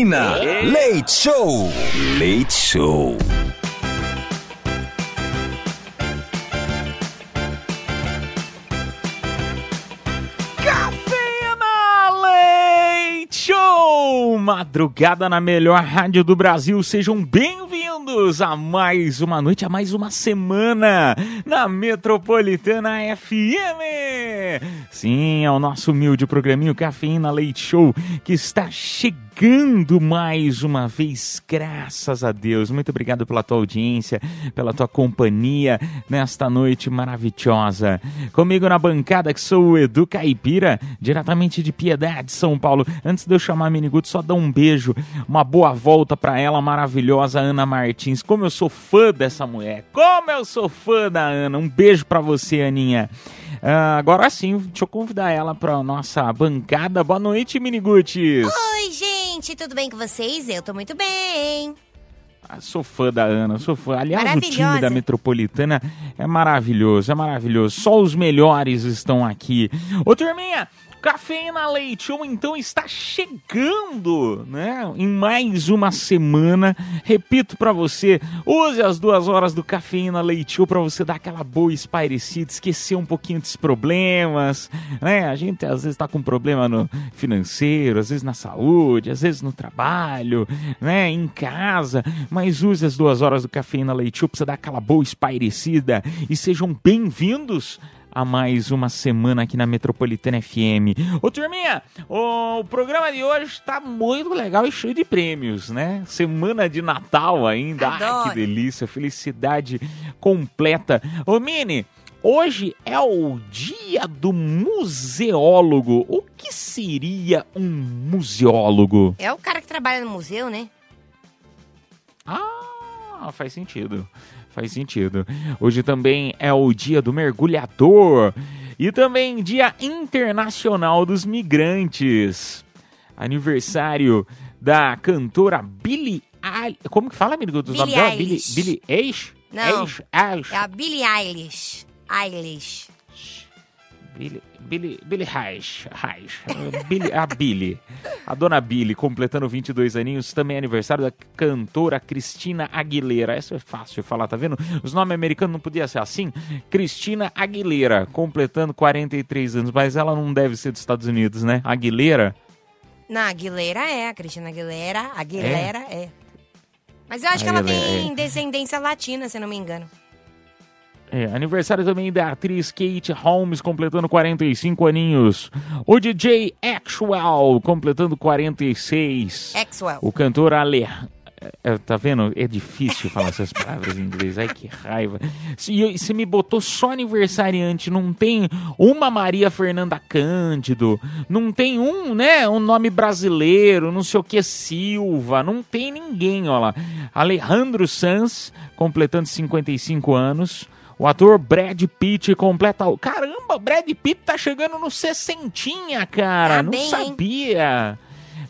Cafeína. Leite Show. Leite Show. Cafeína Leite Show! Madrugada na melhor rádio do Brasil. Sejam bem-vindos a mais uma noite, a mais uma semana na Metropolitana FM. Sim, é o nosso humilde programinho Cafeína Leite Show que está chegando mais uma vez, graças a Deus. Muito obrigado pela tua audiência, pela tua companhia nesta noite maravilhosa. Comigo na bancada que sou o Edu Caipira, diretamente de Piedade, São Paulo. Antes de eu chamar a Miniguto, só dar um beijo, uma boa volta para ela maravilhosa Ana Martins. Como eu sou fã dessa mulher. Como eu sou fã da Ana. Um beijo para você, Aninha. Ah, agora sim, deixa eu convidar ela para nossa bancada. Boa noite, Miniguts. Oi, gente, tudo bem com vocês? Eu tô muito bem. Ah, sou fã da Ana, sou fã. Aliás, o time da Metropolitana é maravilhoso, é maravilhoso. Só os melhores estão aqui. Ô, turminha, Cafeína Leite Show então está chegando, né? Em mais uma semana. Repito pra você, use as duas horas do Cafeína Leite Show pra você dar aquela boa espairecida, esquecer um pouquinho dos problemas, né? A gente às vezes tá com problema no financeiro, às vezes na saúde, às vezes no trabalho, né? Em casa, mas use as duas horas do Cafeína Leite Show pra você dar aquela boa espairecida e sejam bem-vindos a mais uma semana aqui na Metropolitana FM. Ô turminha, o programa de hoje tá muito legal e cheio de prêmios, né? Semana de Natal ainda. Ai, que Adoro. delícia, felicidade completa. Ô Mini, hoje é o dia do museólogo. O que seria um museólogo? É o cara que trabalha no museu, né? Ah, faz sentido. Faz sentido. Hoje também é o dia do mergulhador e também dia internacional dos migrantes. Aniversário da cantora Billie Eilish. Como que fala, amigo dos Billie nomes dela? Billie, Eilish. Billie Eilish? Não. Eilish, Eilish. É a Billie Eilish. Eilish. Billy, Billy, Billy Reich, Reich, Billy, a Billy, a dona Billy, completando 22 aninhos, também é aniversário da cantora Cristina Aguilera. Isso é fácil de falar, tá vendo? Os nomes americanos não podia ser assim. Cristina Aguilera, completando 43 anos, mas ela não deve ser dos Estados Unidos, né? Aguilera? Não, Aguilera é, a Cristina Aguilera. Aguilera é. Mas eu acho que Aí ela tem é. descendência latina, se eu não me engano. É, aniversário também da atriz Kate Holmes, completando 45 aninhos. O DJ Actual, completando 46. Axwell. O cantor Ale... É, tá vendo? É difícil falar essas palavras em inglês. Ai, que raiva. Se você me botou só aniversariante, não tem uma Maria Fernanda Cândido, não tem um, né? Um nome brasileiro, não sei o que, Silva, não tem ninguém, ó lá. Alejandro Sanz, completando 55 anos. O ator Brad Pitt completa. o- Caramba, Brad Pitt tá chegando no sessentinha, cara. Tá não bem, hein? sabia.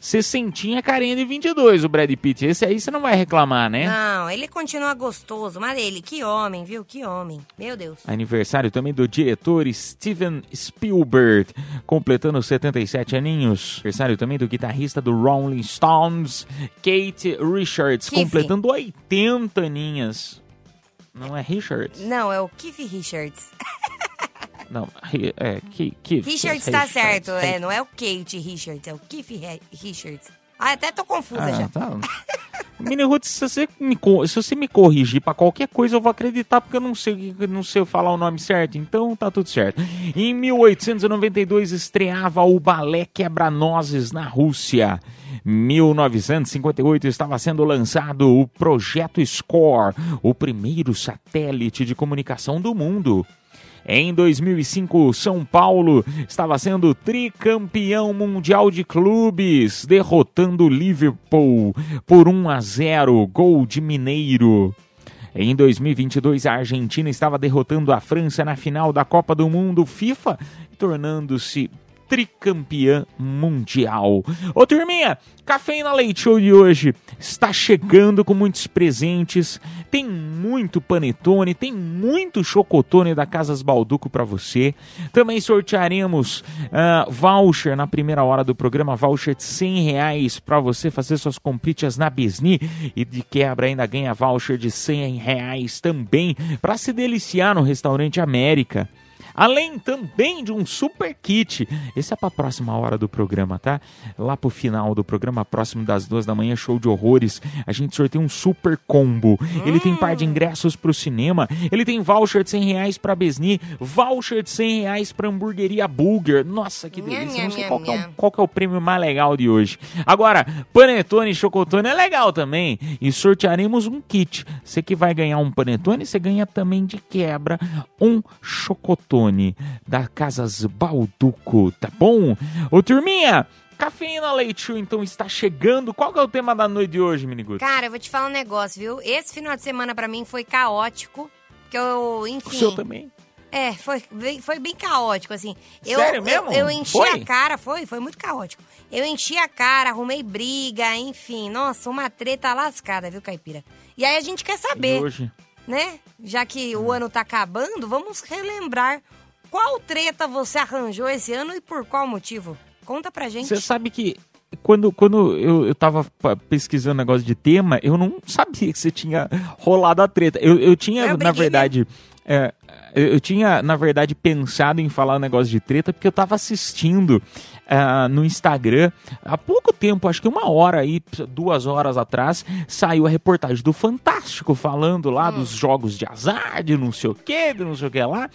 Sessentinha, carinha de 22, o Brad Pitt. Esse aí você não vai reclamar, né? Não, ele continua gostoso. Mas ele, que homem, viu? Que homem. Meu Deus. Aniversário também do diretor Steven Spielberg, completando 77 aninhos. Aniversário também do guitarrista do Rolling Stones, Kate Richards, completando 80 aninhas. Não é Richards? Não, é o Keith Richards. Não, Ri- é Keith. Richards tá certo. É, não é o Kate Richards, é o Keith Richards. Ah, até tô confusa Ah, já. tá. Mini Roots, se você, me, se você me corrigir pra qualquer coisa, eu vou acreditar, porque eu não sei, não sei falar o nome certo, então tá tudo certo. Em 1892 estreava o Balé Quebra-Nozes na Rússia. 1958 estava sendo lançado o Projeto Score, o primeiro satélite de comunicação do mundo. Em 2005, São Paulo estava sendo tricampeão mundial de clubes, derrotando Liverpool por 1 a 0, gol de Mineiro. Em 2022, a Argentina estava derrotando a França na final da Copa do Mundo FIFA, tornando-se tricampeã mundial. Ô turminha, Cafeína Leite Show de hoje está chegando com muitos presentes. Tem muito panetone, tem muito chocotone da Casas Balduco para você. Também sortearemos uh, voucher na primeira hora do programa, voucher de 100 reais para você fazer suas comprinhas na Bisni e de quebra ainda ganha voucher de 100 reais também para se deliciar no restaurante América além também de um super kit. Esse é para a próxima hora do programa, tá? Lá pro final do programa, próximo das duas da manhã, show de horrores, a gente sorteia um super combo. Ele tem par de ingressos pro cinema, ele tem voucher de 100 reais pra Besni, voucher de 100 reais pra hamburgueria Burger. Nossa, que delícia. Não sei qual, é o, qual é o prêmio mais legal de hoje. Agora, panetone e chocotone é legal também. E sortearemos um kit. Você que vai ganhar um panetone, você ganha também de quebra um chocotone da Casas Balduco, tá bom? Ô turminha, Cafeína Leite então, está chegando. Qual que é o tema da noite de hoje, Miniguto? Cara, eu vou te falar um negócio, viu? Esse final de semana para mim foi caótico. Que eu, enfim... O seu também? É, foi bem, foi bem caótico, assim. Eu, Sério mesmo? Eu, eu enchi foi? a cara, foi, foi muito caótico. Eu enchi a cara, arrumei briga, enfim. Nossa, uma treta lascada, viu, Caipira? E aí a gente quer saber... E hoje? Né? Já que o ano tá acabando, vamos relembrar qual treta você arranjou esse ano e por qual motivo? Conta pra gente. Você sabe que quando, quando eu, eu tava pesquisando negócio de tema, eu não sabia que você tinha rolado a treta. Eu, eu tinha, eu na verdade. É, eu tinha, na verdade, pensado em falar um negócio de treta porque eu tava assistindo uh, no Instagram há pouco tempo, acho que uma hora aí, duas horas atrás, saiu a reportagem do Fantástico falando lá hum. dos jogos de azar, de não sei o que, de não sei o que lá.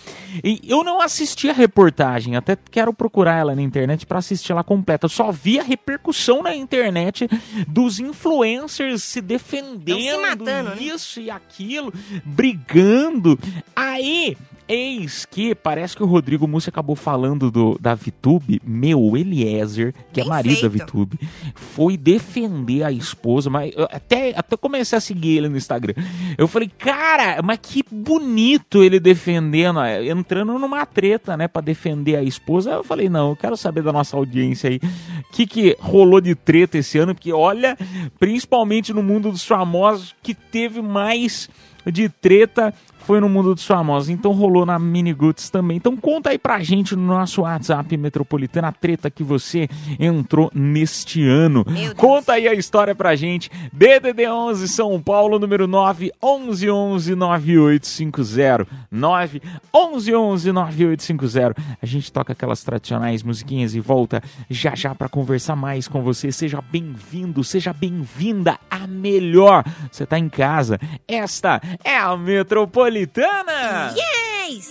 E eu não assisti a reportagem, até quero procurar ela na internet para assistir ela completa. Eu só vi a repercussão na internet dos influencers se defendendo, se matando, né? isso né? e aquilo, brigando. Aí Eis que parece que o Rodrigo Mussi acabou falando do, da Vitube, meu Eliezer, que é Bem é marido feito. da Vitube, foi defender a esposa, mas até, até comecei a seguir ele no Instagram. Eu falei, cara, mas que bonito ele defendendo, entrando numa treta, né, pra defender a esposa. Aí eu falei, não, eu quero saber da nossa audiência aí, o que, que rolou de treta esse ano, porque olha, principalmente no mundo dos famosos, que teve mais de treta foi no mundo dos famosos, então rolou na Mini Goods também. Então conta aí pra gente no nosso WhatsApp Metropolitana a treta que você entrou neste ano. Conta aí a história pra gente. DDD 11 São Paulo, número 9 11 11 9850. 9 11 11 9850. A gente toca aquelas tradicionais musiquinhas e volta já já para conversar mais com você. Seja bem-vindo, seja bem-vinda a melhor. Você tá em casa. Esta é a Metropolitana Metropolitana! Yes!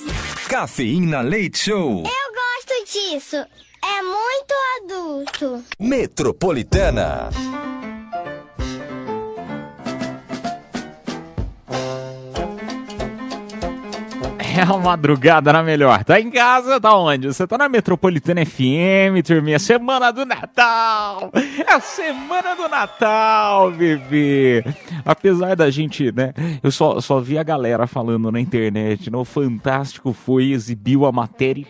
Cafeína Leite Show. Eu gosto disso. É muito adulto. Metropolitana. É a madrugada na melhor. Tá em casa, tá onde? Você tá na Metropolitana FM, turminha. Semana do Natal! É a semana do Natal, bebê! Apesar da gente, né? Eu só, só vi a galera falando na internet, né? O Fantástico foi, exibiu a matéria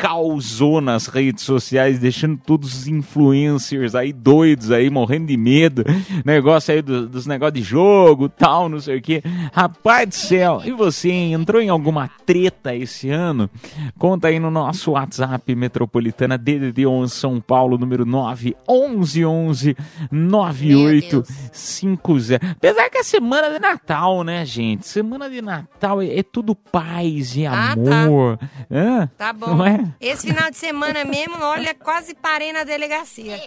causou nas redes sociais, deixando todos os influencers aí doidos aí, morrendo de medo. Negócio aí do, dos negócios de jogo, tal, não sei o que. Rapaz do céu, e você entrou em alguma treta esse ano? Conta aí no nosso WhatsApp Metropolitana DDD 11 São Paulo, número 9 11 11 9850. Apesar que é semana de Natal, né, gente? Semana de Natal é, é tudo paz e ah, tá. amor. Tá, Hã? tá bom. Não é? Esse final de semana mesmo, olha, quase parei na delegacia.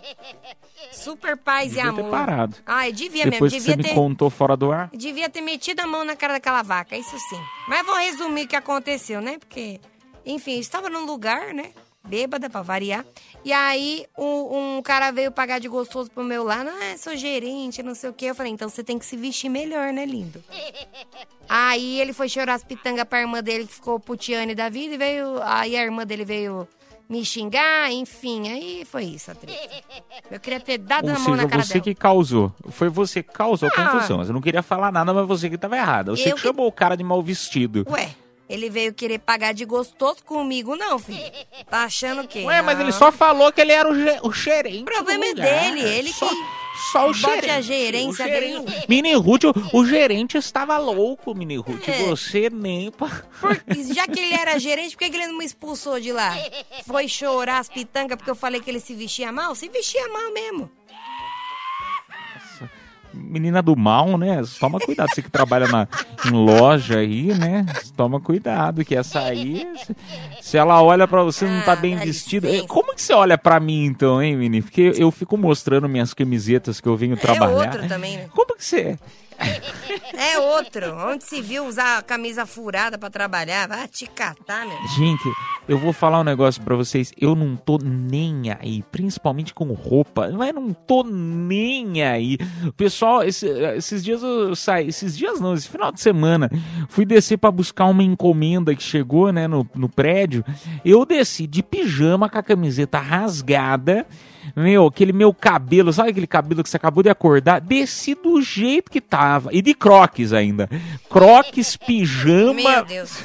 Super paz devia e amor. Ter parado. Ah, eu devia Depois mesmo. Devia que você ter... me contou fora do ar. Devia ter metido a mão na cara daquela vaca, isso sim. Mas vou resumir o que aconteceu, né? Porque, enfim, estava num lugar, né? Bêbada pra variar. E aí um, um cara veio pagar de gostoso pro meu lado, ah, sou gerente, não sei o quê. Eu falei, então você tem que se vestir melhor, né, lindo? Aí ele foi chorar as pitangas pra irmã dele, que ficou putiane da vida, e veio. Aí a irmã dele veio me xingar, enfim, aí foi isso a treta. Eu queria ter dado Ou a mão seja, na cara você dela. que causou. Foi você que causou a Ah. confusão. Você não queria falar nada, mas você que tava errada. Você Eu que- chamou o cara de mal vestido. Ué, ele veio querer pagar de gostoso comigo, não, filho. Tá achando o quê? Ué, mas ele só falou que ele era o, ge- o gerente. O problema é dele, ele só, que Só o bote gerente. a gerência o gerente. dele. Mini Ruth, o, o gerente estava louco, Mini Ruth. É. Você nem... pa- Por- já que ele era gerente, por que que ele não me expulsou de lá? Foi chorar as pitangas porque eu falei que ele se vestia mal? Se vestia mal mesmo. Menina do mal, né? Toma cuidado, você que trabalha na, em loja aí, né? Toma cuidado, que essa aí, se, ela olha pra você não tá Ah, bem vestida. licença. Como que você olha pra mim então, hein, menino? Porque eu fico mostrando minhas camisetas que eu venho trabalhar. É outro também, né? Como que você... É outro. Onde se viu usar a camisa furada pra trabalhar? Vai te catar, meu. Gente, eu vou falar um negócio pra vocês. Eu não tô nem aí, principalmente com roupa. Mas não tô nem aí. Pessoal, esse- esses dias eu saí, esses dias não, esse final de semana, fui descer pra buscar uma encomenda que chegou, né, no, no prédio. Eu desci de pijama com a camiseta rasgada. Meu, aquele meu cabelo, sabe aquele cabelo que você acabou de acordar? Desci do jeito que tava. E de croques ainda. Croques, pijama. Meu Deus.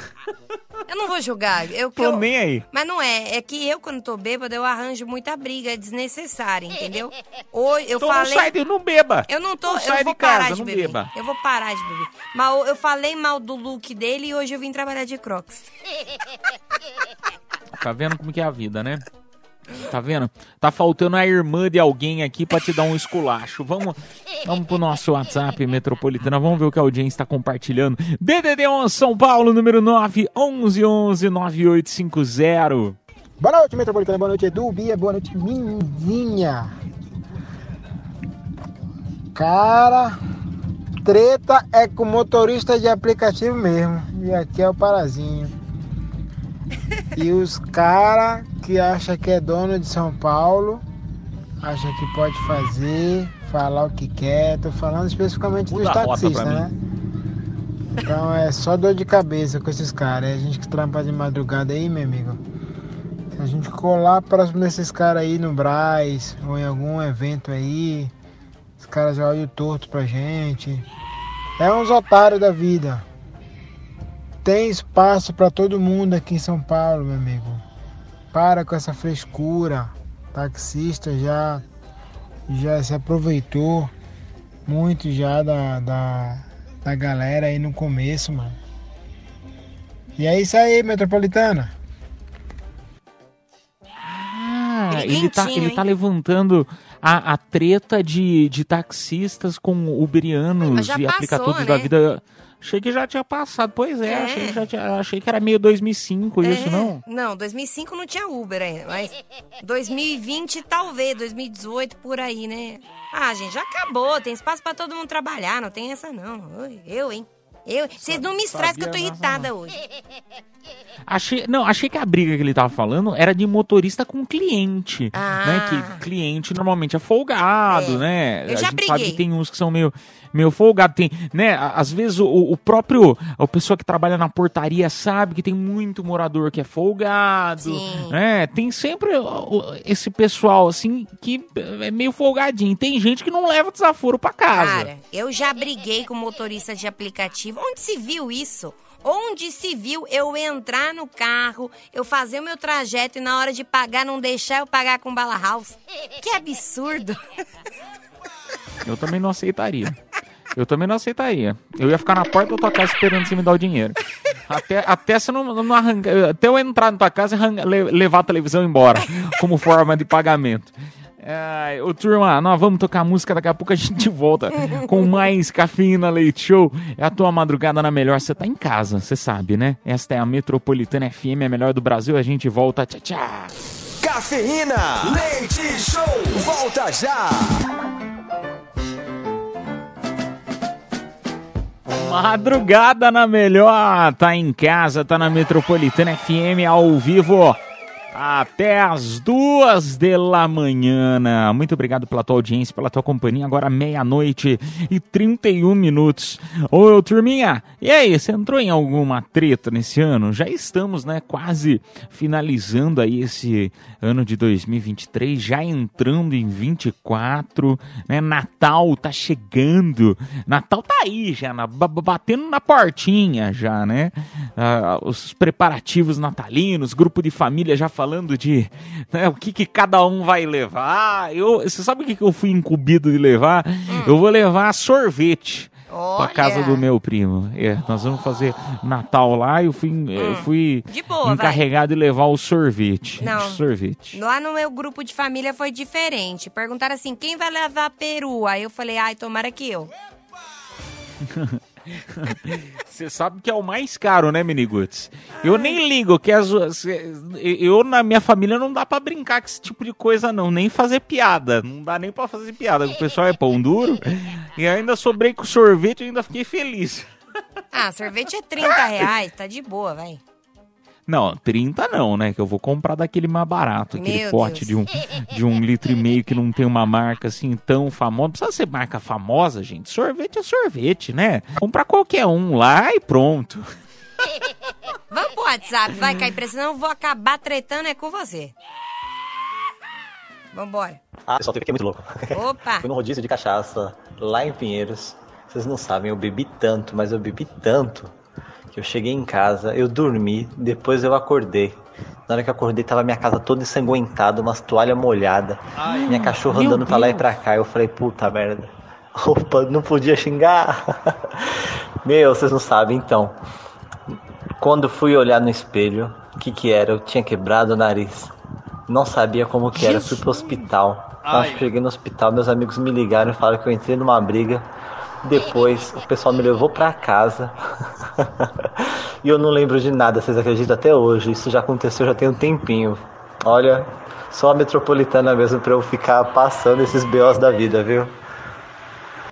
Eu não vou julgar. Eu, Tô eu- nem aí. Mas não é. É que eu, quando tô bêbada, eu arranjo muita briga. É desnecessária, entendeu? Hoje eu Então falei. não sai, de, não beba. Eu não tô. Não eu sai vou de casa, parar de não beber. beba. Eu vou parar de beber. Mas eu falei mal do look dele e hoje eu vim trabalhar de crocs. Tá vendo como que é a vida, né? Tá vendo? Tá faltando a irmã de alguém aqui pra te dar um esculacho. Vamos, vamos pro nosso WhatsApp Metropolitana. Vamos ver o que a audiência está compartilhando. DDD 11 São Paulo, número 9 11 11 9850. Boa noite, Metropolitana. Boa noite, Edu. Bia. Boa noite, Minzinha. Cara, treta é com motorista de aplicativo mesmo. E aqui é o Parazinho. E os cara que acha que é dono de São Paulo, acha que pode fazer, falar o que quer. Tô falando especificamente Muda dos taxistas, né? Então é só dor de cabeça com esses caras. É a gente que trampa de madrugada aí, meu amigo. Se a gente colar próximo desses caras aí no Braz ou em algum evento aí, os caras já olham torto pra gente. É uns otários da vida. Tem espaço pra todo mundo aqui em São Paulo, meu amigo. Para com essa frescura. Taxista já já se aproveitou muito já da, da, da galera aí no começo, mano. E é isso aí, Metropolitana. Ah, Ele ele tá, ele hein? tá levantando a, a treta de, de taxistas com uberianos e passou, aplicadores né? da vida. Achei que já tinha passado. Pois é, É. Achei, que já tinha- achei que era meio 2005 isso, É. não? Não, 2005 não tinha Uber ainda, mas 2020 talvez, 2018 por aí, né? Ah, gente, já acabou, tem espaço pra todo mundo trabalhar, não tem essa não. Eu, hein? Eu, vocês não me estressem que eu tô sabia irritada hoje. Achei, não, achei que a briga que ele tava falando era de motorista com cliente, Ah. né? Que cliente normalmente é folgado, É. né? Eu a já gente sabe briguei. que tem uns que são meio, meio folgado, tem, né? Às vezes o, o próprio, a pessoa que trabalha na portaria sabe que tem muito morador que é folgado, Sim. né? Tem sempre esse pessoal assim que é meio folgadinho. Tem gente que não leva desaforo pra casa. Cara, eu já briguei com motorista de aplicativo. Onde se viu isso? Onde se viu eu entrar no carro, eu fazer o meu trajeto e na hora de pagar não deixar eu pagar com bala house? Que absurdo! Eu também não aceitaria. Eu também não aceitaria. Eu ia ficar na porta da tua casa esperando você me dar o dinheiro. Até, até você não, não arranca. Até eu entrar na tua casa e levar a televisão embora. Como forma de pagamento. É, ô turma, nós vamos tocar música, daqui a pouco a gente volta com mais Cafeína Leite Show. É a tua madrugada na melhor, você tá em casa, você sabe, né? Esta é a Metropolitana FM, a melhor do Brasil, a gente volta, tchau, tchau. Cafeína. Leite Show. Volta já. Madrugada na melhor, tá em casa, tá na Metropolitana FM ao vivo. Até as duas da manhã. Muito obrigado pela tua audiência, pela tua companhia. Agora meia-noite e 31 minutos. Ô, turminha, e aí, você entrou em alguma treta nesse ano? Já estamos, né, quase finalizando aí esse ano de 2023, já entrando em 24, né? Natal tá chegando. Natal tá aí já, na, batendo na portinha já, né? Ah, os preparativos natalinos, grupo de família já falando de né, o que, que cada um vai levar. Eu, você sabe o que, que eu fui incumbido de levar? Hum. Eu vou levar sorvete. Olha. Pra casa do meu primo. É, nós vamos fazer Natal lá e eu fui, hum. eu fui boa, encarregado vai. de levar o sorvete. Não. Sorvete. Lá no meu grupo de família foi diferente. Perguntaram assim: quem vai levar peru? Aí eu falei: ai, tomara que eu. Você sabe que é o mais caro, né, Miniguts? Eu nem ligo, que as, eu na minha família não dá para brincar com esse tipo de coisa, não. Nem fazer piada. Não dá nem para fazer piada. O pessoal é pão duro. E ainda sobrei com sorvete e ainda fiquei feliz. Ah, sorvete é 30 reais, tá de boa, vai. Não, 30 não, né? Que eu vou comprar daquele mais barato, aquele Meu pote de um, de um litro e meio que não tem uma marca assim tão famosa. Não precisa ser marca famosa, gente. Sorvete é sorvete, né? Comprar qualquer um lá e pronto. Vamos pro WhatsApp, vai cair pra senão eu vou acabar tretando é com você. Vambora. Ah, pessoal, teve que é muito louco. Opa! Fui no rodízio de cachaça lá em Pinheiros. Vocês não sabem, eu bebi tanto, mas eu bebi tanto eu cheguei em casa, eu dormi, depois eu acordei. Na hora que eu acordei, tava minha casa toda ensanguentada, umas toalhas molhadas, minha cachorra andando pra lá e pra cá. Eu falei, puta merda. Opa, não podia xingar. Meu, vocês não sabem então. Quando fui olhar no espelho, o que que era? Eu tinha quebrado o nariz. Não sabia como que era, fui pro hospital. Quando cheguei no hospital, meus amigos me ligaram e falaram que eu entrei numa briga depois o pessoal me levou para casa e eu não lembro de nada, vocês acreditam até hoje? Isso já aconteceu já tem um tempinho. Olha, só a metropolitana mesmo para eu ficar passando esses BOs da vida, viu?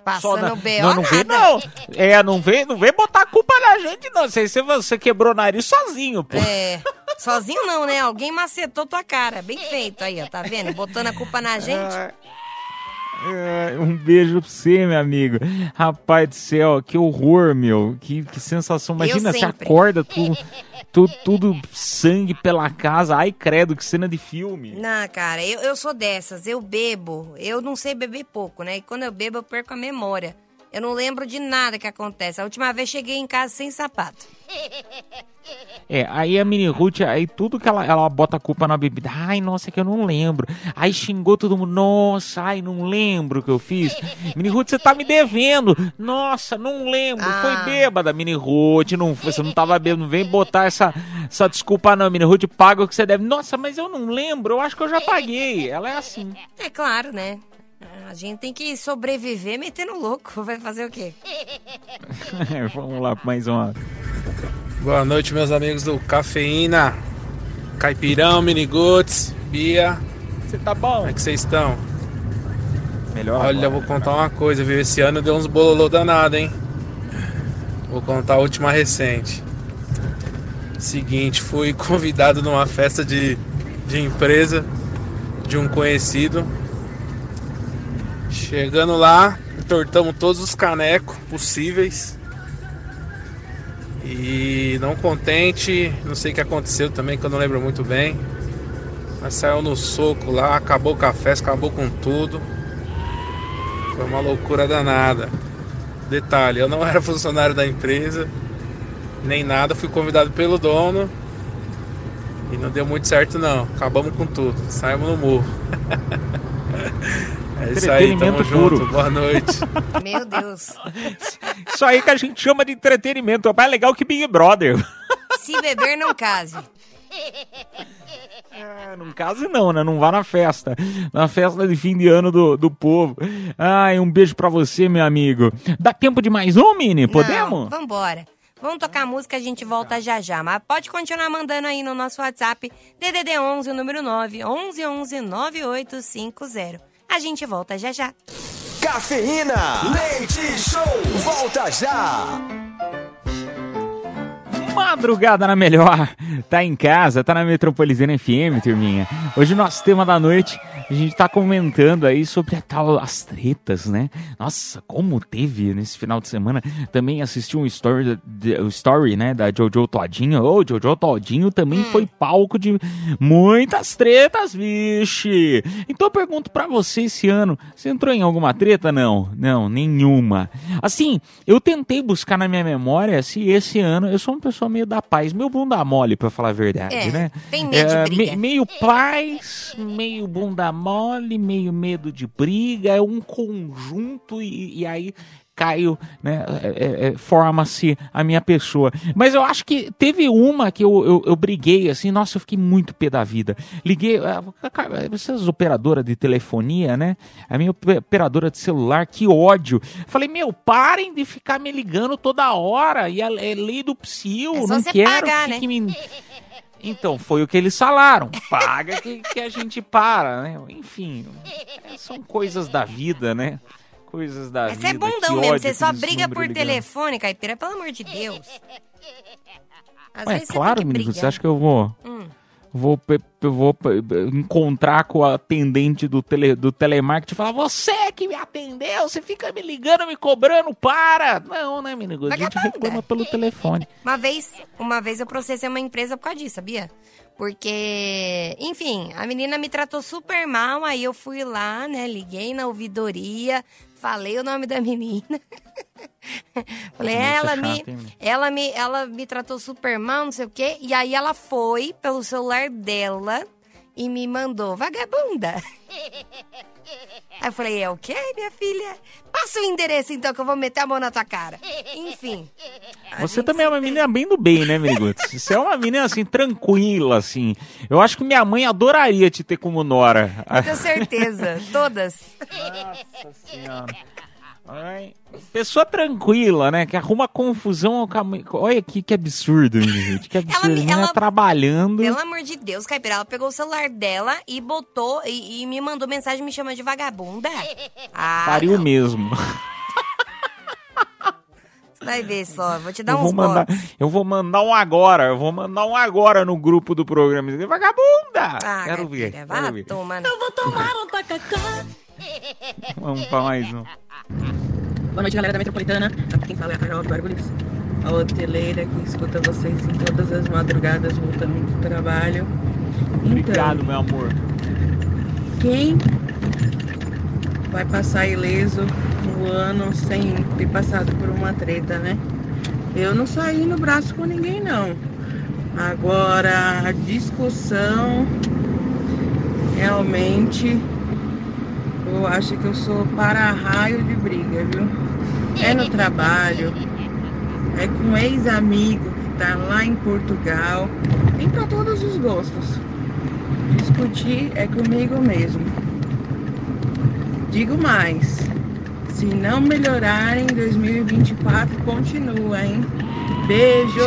Passando na... BO não, não vem não. É, não vem, não vem botar a culpa na gente não. Sei se você quebrou o nariz sozinho, pô. É. Sozinho não, né? Alguém macetou tua cara. Bem feito aí, ó. Tá vendo? Botando a culpa na gente. É... Um beijo pra você, meu amigo. Rapaz do céu, que horror, meu. Que, que sensação. Imagina, você acorda, tu, tu, tudo sangue pela casa. Ai, credo, que cena de filme. Não, cara, eu, eu sou dessas. Eu bebo. Eu não sei beber pouco, né? E quando eu bebo, eu perco a memória. Eu não lembro de nada que acontece. A última vez cheguei em casa sem sapato. É, aí a Mini Ruth, aí tudo que ela, ela bota a culpa na bebida. Ai, nossa, que eu não lembro. Aí xingou todo mundo. Nossa, ai, não lembro o que eu fiz. Mini Ruth, você tá me devendo. Nossa, não lembro. Ah. Foi bêbada, Mini Ruth. Não, você não tava bêbado. Não vem botar essa, essa desculpa, não. Mini Ruth, paga o que você deve. Nossa, mas eu não lembro. Eu acho que eu já paguei. Ela é assim. É claro, né? A gente tem que sobreviver metendo louco. Vai fazer o quê? Vamos lá, mais uma. Boa noite, meus amigos do Cafeína. Caipirão, Miniguts, Bia. Você tá bom? Como é que vocês estão? Melhor. Olha, eu vou contar uma coisa, viu? Esse ano deu uns bololô danado, hein? Vou contar a última recente. Seguinte, fui convidado numa festa de, de empresa de um conhecido Chegando lá, entortamos todos os canecos possíveis. E não contente, não sei o que aconteceu também, que eu não lembro muito bem. Mas saiu no soco lá, acabou a festa, acabou com tudo. Foi uma loucura danada. Detalhe, eu não era funcionário da empresa, nem nada, fui convidado pelo dono. E não deu muito certo não. Acabamos com tudo. Saímos no morro. Isso aí, puro. junto. Boa noite. Meu Deus. Isso aí que a gente chama de entretenimento. É mais legal que Big Brother. Se beber, não case. É, não case não, né? Não vá na festa. Na festa de fim de ano do, do povo. Ai, um beijo pra você, meu amigo. Dá tempo de mais um, Mini? Podemos? Não, vambora. Vamos tocar música, a gente volta já já. Mas pode continuar mandando aí no nosso WhatsApp, DDD 11, o número 9, 11 11 9850. A gente volta já já. Cafeína, leite show, volta já. Madrugada na melhor. Tá em casa, tá na Metropolitana FM, turminha. Hoje nosso tema da noite, a gente tá comentando aí sobre a tal, as tretas, né? Nossa, como teve nesse final de semana. Também assisti um story, um story né, da Jojo Todinho. Ô, oh, Jojo Todinho também foi palco de muitas tretas, vixe. Então eu pergunto pra você esse ano, você entrou em alguma treta? Não, não, nenhuma. Assim, eu tentei buscar na minha memória se esse ano, eu sou uma pessoa meio da paz, meio bunda mole, pra falar a verdade, É, né? tem medo de briga. me- meio paz, meio bunda mole, meio medo de briga, é um conjunto e, e aí caio, né, é- é- é, forma-se a minha pessoa. Mas eu acho que teve uma que eu, eu, eu briguei, assim, nossa, eu fiquei muito pé da vida. Liguei, ah, essas operadoras de telefonia, né, a minha op- operadora de celular, que ódio. Falei, meu, parem de ficar me ligando toda hora, e a, é lei do psil, É não quero pagar, que né? me... Então, foi o que eles falaram. Paga que, que a gente para, né? Enfim, são coisas da vida, né? Coisas da Mas vida. você é bundão mesmo, você só briga por ligando. telefone, caipira, pelo amor de Deus. Às Ué, você claro, menino, você acha que eu vou... Hum. Vou, eu vou encontrar com a atendente do, tele, do telemarketing e falar: Você que me atendeu, você fica me ligando, me cobrando, para! Não, né, menino? A gente reclama pelo telefone. Uma vez, uma vez eu processei uma empresa por causa disso, sabia? Porque, enfim, a menina me tratou super mal, aí eu fui lá, né, liguei na ouvidoria, falei o nome da menina. Falei, ela chata, me, hein, ela me, ela me tratou super mal, não sei o quê, e aí ela foi pelo celular dela e me mandou, vagabunda. Aí eu falei, é o quê, minha filha? Passa o endereço então que eu vou meter a mão na tua cara. Enfim. Você também é uma menina bem do bem, né, Meniguts? Você é uma menina, assim, tranquila, assim. Eu acho que minha mãe adoraria te ter como nora. Tenho certeza, todas. Nossa senhora. Ai, Pessoa tranquila, né? Que arruma confusão. com a mãe. Olha que, que absurdo, gente. Que absurdo. me- A menina ela- trabalhando. Pelo amor de Deus, Caipira, ela pegou o celular dela e botou e, e me mandou mensagem me chamando de vagabunda. Ah, Faria o não. mesmo. Vai ver só, vou te dar Eu uns vou, mandar, eu vou mandar um agora. Eu vou mandar um agora no grupo do programa. Vagabunda! Ah, quero ver. Quero ver. tomar. no- Vamos pra mais um. Boa noite, galera da Metropolitana. Aqui quem fala é a Carol de Guarulhos, a hoteleira que escuta vocês em todas as madrugadas voltando do trabalho. Então, Obrigado, meu amor. quem vai passar ileso um ano sem ter passado por uma treta, né? Eu não saí no braço com ninguém, não. Agora, a discussão, realmente, eu acho que eu sou para-raio de briga, viu? É no trabalho, é com ex-amigo que tá lá em Portugal. Tem para todos os gostos. Discutir é comigo mesmo. Digo mais. Se não melhorar em 2024, continua, hein? Beijo!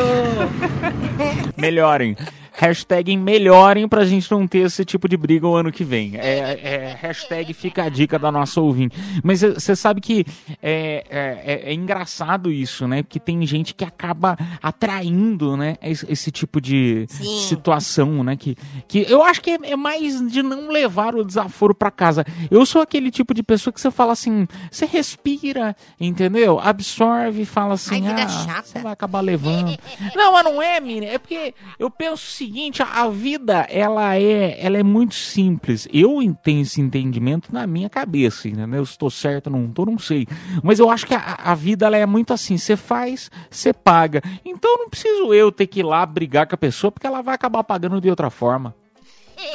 Melhorem. Hashtag melhorem pra gente não ter esse tipo de briga o ano que vem. É, é, hashtag fica a dica da nossa ouvinte. Mas você sabe que é, é, é- é engraçado isso, né? Porque tem gente que acaba atraindo, né? Esse, esse tipo de Sim. situação, né? Que, que eu acho que é, é mais de não levar o desaforo pra casa. Eu sou aquele tipo de pessoa que você fala assim, você respira, entendeu? Absorve e fala assim, Ai, ah, chata." você vai acabar levando. Não, mas não é, menina. É porque eu penso seguinte, a- vida, ela é, ela é muito simples. Eu tenho esse entendimento na minha cabeça, entendeu? Se estou certo ou não estou, não sei. Mas eu acho que a, a vida, ela é muito assim, você faz, você paga. Então não preciso eu ter que ir lá brigar com a pessoa, porque ela vai acabar pagando de outra forma.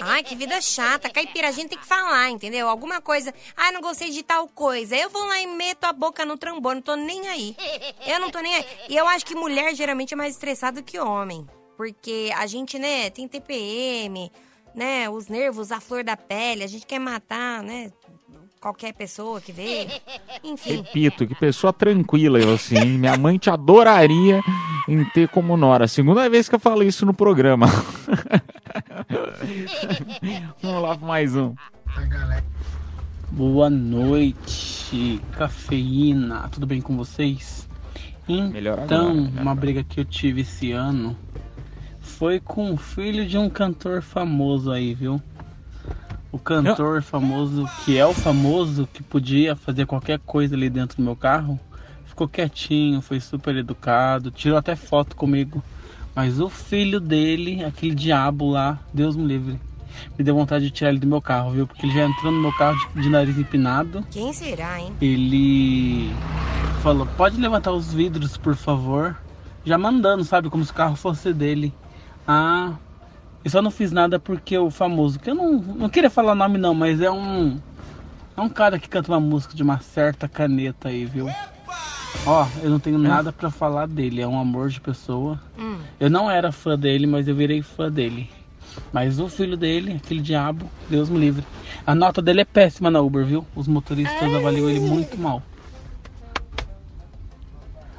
Ai, que vida chata. Caipira, a gente tem que falar, entendeu? Alguma coisa. Ai, não gostei de tal coisa. Eu vou lá e meto a boca no trombone. Não tô nem aí. Eu não tô nem aí. E eu acho que mulher geralmente é mais estressada que homem. Porque a gente, né, tem TPM, né? Os nervos, a flor da pele. A gente quer matar, né? Qualquer pessoa que vê. Enfim. Repito, que pessoa tranquila eu assim. Minha mãe te adoraria em ter como nora. Segunda vez que eu falo isso no programa. Vamos lá para mais um. Boa noite, cafeína. Tudo bem com vocês? Então, uma briga que eu tive esse ano foi com o filho de um cantor famoso aí, viu? O cantor famoso, que é o famoso, que podia fazer qualquer coisa ali dentro do meu carro, ficou quietinho, foi super educado, tirou até foto comigo. Mas o filho dele, aquele diabo lá, Deus me livre, me deu vontade de tirar ele do meu carro, viu? Porque ele já entrou no meu carro de, de nariz empinado. Quem será, hein? Ele falou: pode levantar os vidros, por favor. Já mandando, sabe? Como se o carro fosse dele. Ah, eu só não fiz nada porque o famoso, que eu não, não queria falar o nome não, mas é um. É um cara que canta uma música de uma certa caneta aí, viu? Ó, eu não tenho nada para falar dele, é um amor de pessoa. Hum. Eu não era fã dele, mas eu virei fã dele. Mas o filho dele, aquele diabo, Deus me livre. A nota dele é péssima na Uber, viu? Os motoristas avaliam ele muito mal.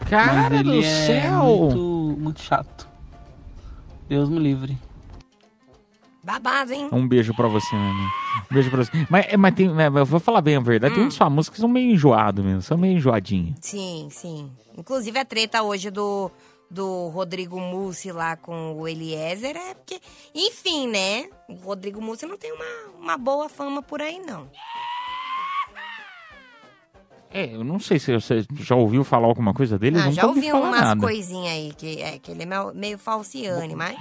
Cara Mas ele do é céu! muito, muito chato. Deus me livre. Babado, hein? Um beijo pra você, meu amigo. Um beijo pra você. Mas, mas tem, é, eu vou falar bem a verdade, tem Hum. uns famosos que são meio enjoados mesmo, são meio enjoadinhos. Sim, sim. Inclusive a treta hoje do, do Rodrigo Mussi lá com o Eliezer é porque, enfim, né? O Rodrigo Mussi não tem uma, uma boa fama por aí, não. É, eu não sei se você já ouviu falar alguma coisa dele, Ah, já ouvi umas coisinhas aí, que, é, que ele é meio, meio falciane, mas.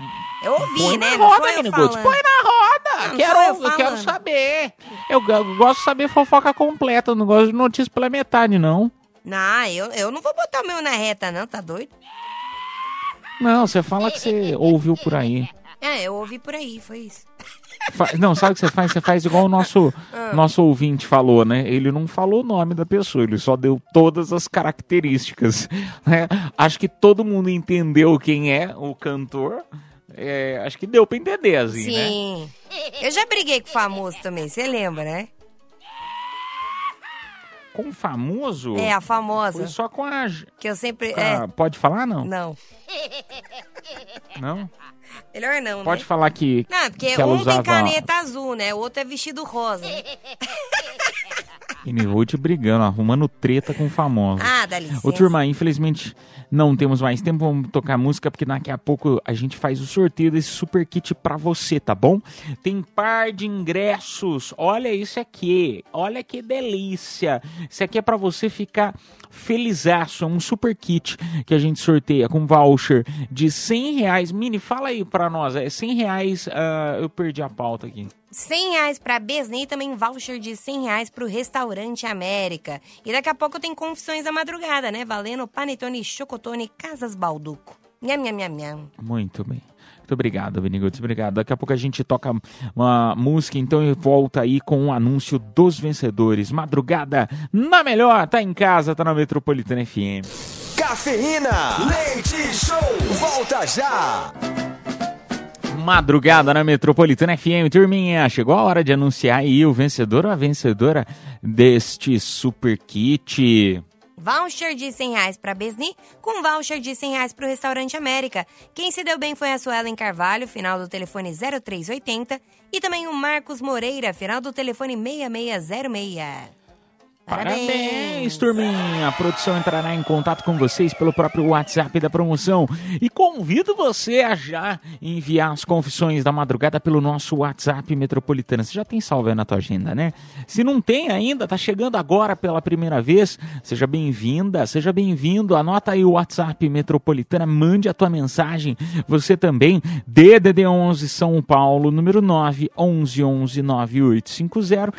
Eu ouvi, Põe né? na Não roda, sou eu falando. põe na roda! Não, quero, sou eu eu quero saber. Eu, eu gosto de saber fofoca completa, não gosto de notícia pela metade, não. Não, eu, eu não vou botar o meu na reta, não, tá doido? Não, você fala que você ouviu por aí. É, eu ouvi por aí, foi isso. Fa- Não, sabe o que você faz? Você faz igual o nosso, Ah. nosso ouvinte falou, né? Ele não falou o nome da pessoa, ele só deu todas as características. né? Acho que todo mundo entendeu quem é o cantor. É, acho que deu pra entender, assim, né? Sim. Eu já briguei com o famoso também, você lembra, né? Com o famoso? É, a famosa. Foi só com a... Que eu sempre. Ah, Pode falar, não? É. Não. Não? Melhor não, Pode né? falar que, Não, porque que ela um usava... tem caneta azul, né? O outro é vestido rosa. Inivute brigando, arrumando treta com famosos. Ah, dá licença. Ô, turma, infelizmente não temos mais tempo, vamos tocar música, porque daqui a pouco a gente faz o sorteio desse super kit pra você, tá bom? Tem par de ingressos, olha isso aqui, olha que delícia. Isso aqui é pra você ficar felizaço, é um super kit que a gente sorteia com voucher de 100 reais. Mini, fala aí pra nós, é 100 reais, ah, eu perdi a pauta aqui. 100 reais pra Besney e também voucher de 100 reais pro Restaurante América. E daqui a pouco tem Confissões da Madrugada, né? Valendo Panetone Chocotone Casas Balduco. Nham, nham, nham, nham. Muito bem. Muito obrigado, Beniguts. Obrigado. Daqui a pouco a gente toca uma música, então e volta aí com o anúncio dos vencedores. Madrugada na melhor, tá em casa, tá na Metropolitana FM. Cafeína, leite show, volta já. Madrugada na Metropolitana FM, turminha. Chegou a hora de anunciar aí o vencedor ou a vencedora deste super kit. Voucher de 100 reais pra Besni, com voucher de 100 reais pro Restaurante América. Quem se deu bem foi a Suelen Carvalho, final do telefone 0380. E também o Marcos Moreira, final do telefone 6606. Parabéns, turminha! A produção entrará em contato com vocês pelo próprio WhatsApp da promoção e convido você a já enviar as confissões da madrugada pelo nosso WhatsApp metropolitana. Você já tem salvo aí na tua agenda, né? Se não tem ainda, tá chegando agora pela primeira vez, seja bem-vinda, seja bem-vindo. Anota aí o WhatsApp metropolitana, mande a tua mensagem. Você também, DDD 11 São Paulo, número 9 11 11 9850.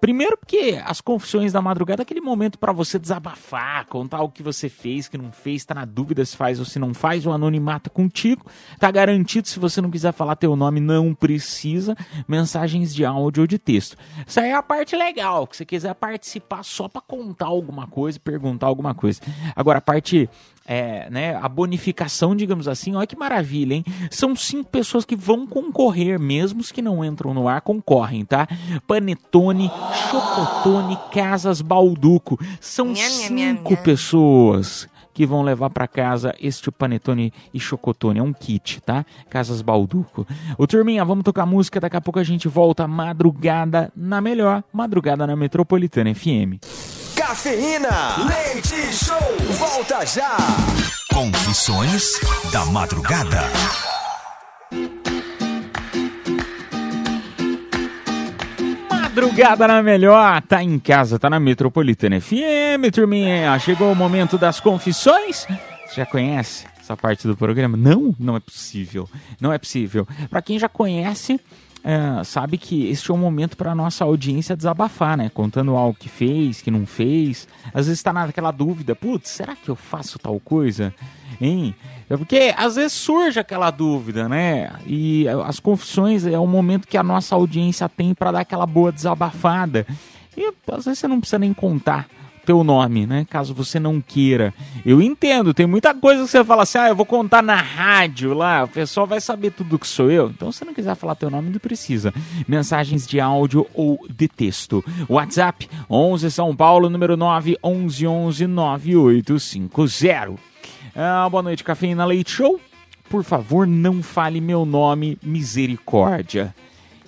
Primeiro porque as confissões da madrugada é aquele momento para você desabafar, contar o que você fez, que não fez, tá na dúvida se faz ou se não faz, o anonimato contigo. Tá garantido, se você não quiser falar teu nome, não precisa. Mensagens de áudio ou de texto. Isso aí é a parte legal, que você quiser participar só para contar alguma coisa, perguntar alguma coisa. Agora, a parte é, né, a bonificação, digamos assim, olha que maravilha, hein? São cinco pessoas que vão concorrer, mesmo os que não entram no ar, concorrem, tá? Panetone, Chocotone, Casas Balduco. São cinco pessoas que vão levar para casa este Panetone e Chocotone. É um kit, tá? Casas Balduco. Ô, turminha, vamos tocar música. Daqui a pouco a gente volta madrugada na melhor, madrugada na Metropolitana FM. Cafeína, leite show, volta já. Confissões da madrugada. Madrugada na melhor, tá em casa, tá na Metropolitana FM, turminha. Chegou o momento das confissões. Você já conhece essa parte do programa? Não, não é possível. Não é possível. Para quem já conhece, é, sabe que este é um momento para nossa audiência desabafar, né? Contando algo que fez, que não fez. Às vezes está naquela dúvida, putz, será que eu faço tal coisa? Hein? É porque às vezes surge aquela dúvida, né? E as confissões é o momento que a nossa audiência tem para dar aquela boa desabafada. E às vezes você não precisa nem contar teu nome, né? Caso você não queira. Eu entendo, tem muita coisa que você fala assim, ah, eu vou contar na rádio lá, o pessoal vai saber tudo que sou eu. Então, se não quiser falar teu nome, não precisa. Mensagens de áudio ou de texto. WhatsApp 11 São Paulo, número 9 11 11 9850. Ah, boa noite, Cafeína Leite Show. Por favor, não fale meu nome, misericórdia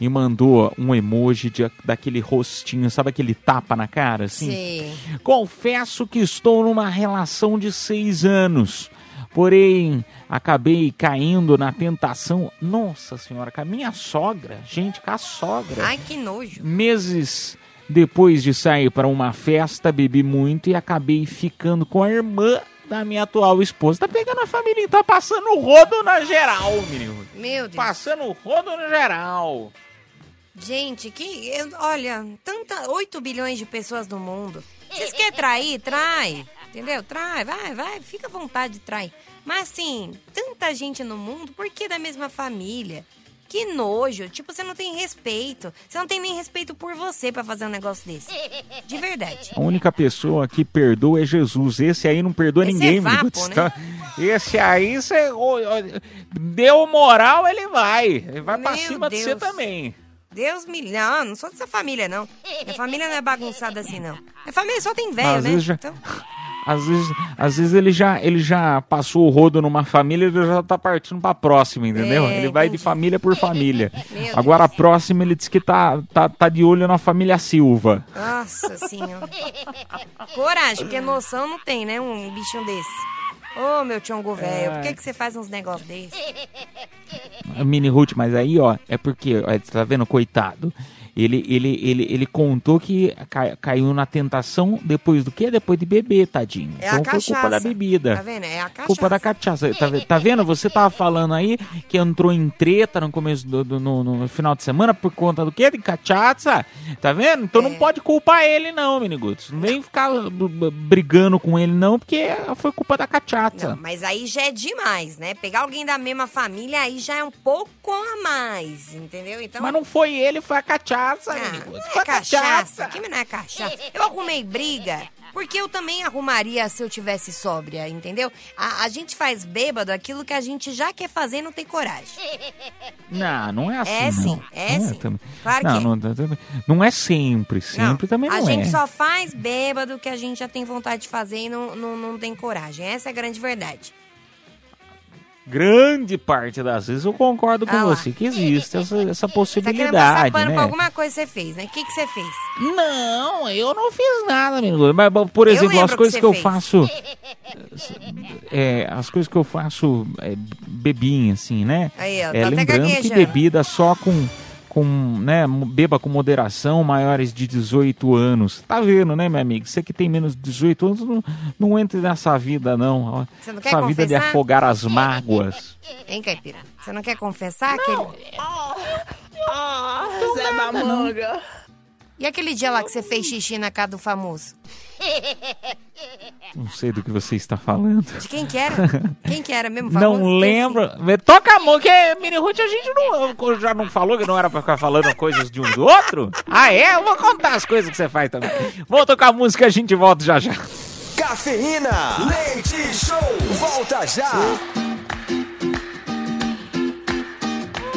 e mandou um emoji de, daquele rostinho, sabe aquele tapa na cara, assim? Sim. Confesso que estou numa relação de seis anos. Porém, acabei caindo na tentação. Nossa senhora, com a minha sogra, gente, com a sogra. Ai, que nojo. Meses depois de sair para uma festa, bebi muito e acabei ficando com a irmã da minha atual esposa. Tá pegando a família, tá passando o rodo na geral, menino. Meu Deus. Passando o rodo na geral. Gente, que. olha, tanta. 8 bilhões de pessoas no mundo. Vocês querem trair? Trai. Entendeu? Trai, vai, vai, fica à vontade de trair. Mas assim, tanta gente no mundo, por que da mesma família? Que nojo. Tipo, você não tem respeito. Você não tem nem respeito por você pra fazer um negócio desse. De verdade. A única pessoa que perdoa é Jesus. Esse aí não perdoa Esse ninguém, é vapo, né? Tá? Esse aí, você, deu moral, ele vai. Ele vai pra Meu cima de você Deus. também. Deus me. Não, não sou dessa família, não. Minha família não é bagunçada assim, não. Minha família só tem velho, né? já- Então, Às vezes, às vezes ele, já, ele já passou o rodo numa família, ele já tá partindo pra próxima, entendeu? É, ele vai de família por família. Meu Agora a próxima ele disse que tá, tá, tá de olho na família Silva. Nossa senhora. Coragem, porque noção não tem, né? Um bichinho desse. Ô, meu tchongo velho, por que, que você faz uns negócios desses? A Mini Ruth, mas aí, ó, é porque, ó, você tá vendo, coitado. Ele, ele, ele, ele contou que cai- caiu na tentação depois do quê? Depois de beber, tadinho. É então a foi cachaça. culpa da bebida. Tá vendo? É a cachaça. Culpa da cachaça. Tá, tá vendo? Você tava falando aí que entrou em treta no começo do, do- no, no final de semana por conta do quê? De cachaça. Tá vendo? Então É. não pode culpar ele, não, Miniguts. Não vem ficar brigando com ele, não, porque foi culpa da cachaça. Não, mas aí já é demais, né? Pegar alguém da mesma família aí já é um pouco a mais, entendeu? Então. Mas não foi ele, foi a cachaça, Ah, Miniguts. não é a cachaça. Que não é cachaça. Eu arrumei briga. Porque eu também arrumaria se eu tivesse sóbria, entendeu? A, a gente faz bêbado aquilo que a gente já quer fazer e não tem coragem. Não, não é assim. É não. sim, é Não sim. também. Claro não, que é. não, não, não é sempre, sempre também não a é. gente só faz bêbado que a gente já tem vontade de fazer e não, não, não tem coragem. Essa é a grande verdade. Grande parte das vezes eu concordo com Ah você que existe essa, essa Tá passar possibilidade, pano né? pra alguma coisa que você fez, né? O que, que você fez? Não, eu não fiz nada, menino. Mas, por exemplo, as que coisas você que eu faço. é, as coisas que eu faço é, bebinha, assim, né? Aí, ó, É, tá lembrando que bebida só com. Com, né, beba com moderação, maiores de 18 anos. Tá vendo, né, meu amigo? Você que tem menos de 18 anos, não, não entre nessa vida, não. Você não quer Essa vida de afogar as mágoas. Hein, Caipira? Você não quer confessar aquele... Ah, Zé da Manga. E aquele dia lá que você fez xixi na casa do famoso? Não sei do que você está falando. De quem que era? Quem que era mesmo? famoso? Não lembro. Toca a mão, que Mini Ruth a gente não, já não falou que não era pra ficar falando coisas de um do outro? Ah, é? Eu vou contar as coisas que você faz também. Vou tocar a música e a gente volta já já. Cafeína, leite show, volta já.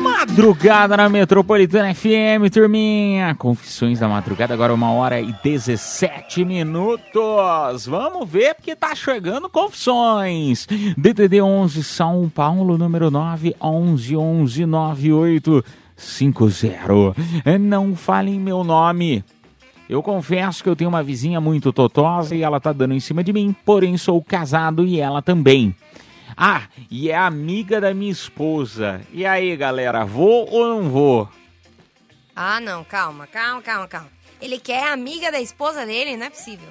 Madrugada na Metropolitana FM, turminha. Confissões da madrugada, agora uma hora e 17 minutos. Vamos ver porque tá chegando confissões. DDD 11 São Paulo, número 9 11 11 98 50. Não falem meu nome. Eu confesso que eu tenho uma vizinha muito totosa e ela tá dando em cima de mim, porém sou casado e ela também. Ah, e é amiga da minha esposa. E aí, galera, vou ou não vou? Ah, não, calma, calma, calma, calma. Ele quer amiga da esposa dele, não é possível.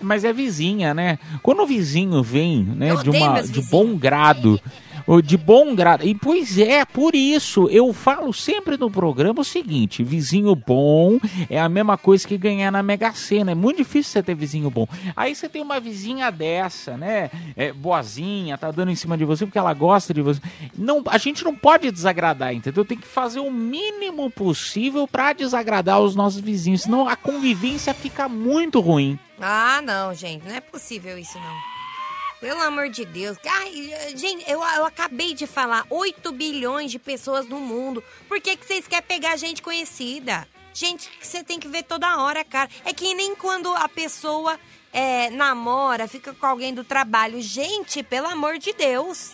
Mas é vizinha, né? Quando o vizinho vem, né, de uma de bom grado, de bom grado. E pois é, por isso eu falo sempre no programa o seguinte: vizinho bom é a mesma coisa que ganhar na Mega Sena. É muito difícil você ter vizinho bom. Aí você tem uma vizinha dessa, né? É, boazinha, tá dando em cima de você porque ela gosta de você. Não, a gente não pode desagradar, entendeu? Tem que fazer o mínimo possível para desagradar os nossos vizinhos, senão a convivência fica muito ruim. Ah, não, gente, não é possível isso não. Pelo amor de Deus. Ai, gente, eu, eu acabei de falar 8 bilhões de pessoas no mundo. Por que, que vocês querem pegar gente conhecida? Gente que você tem que ver toda hora, cara. É que nem quando a pessoa é, namora, fica com alguém do trabalho. Gente, pelo amor de Deus.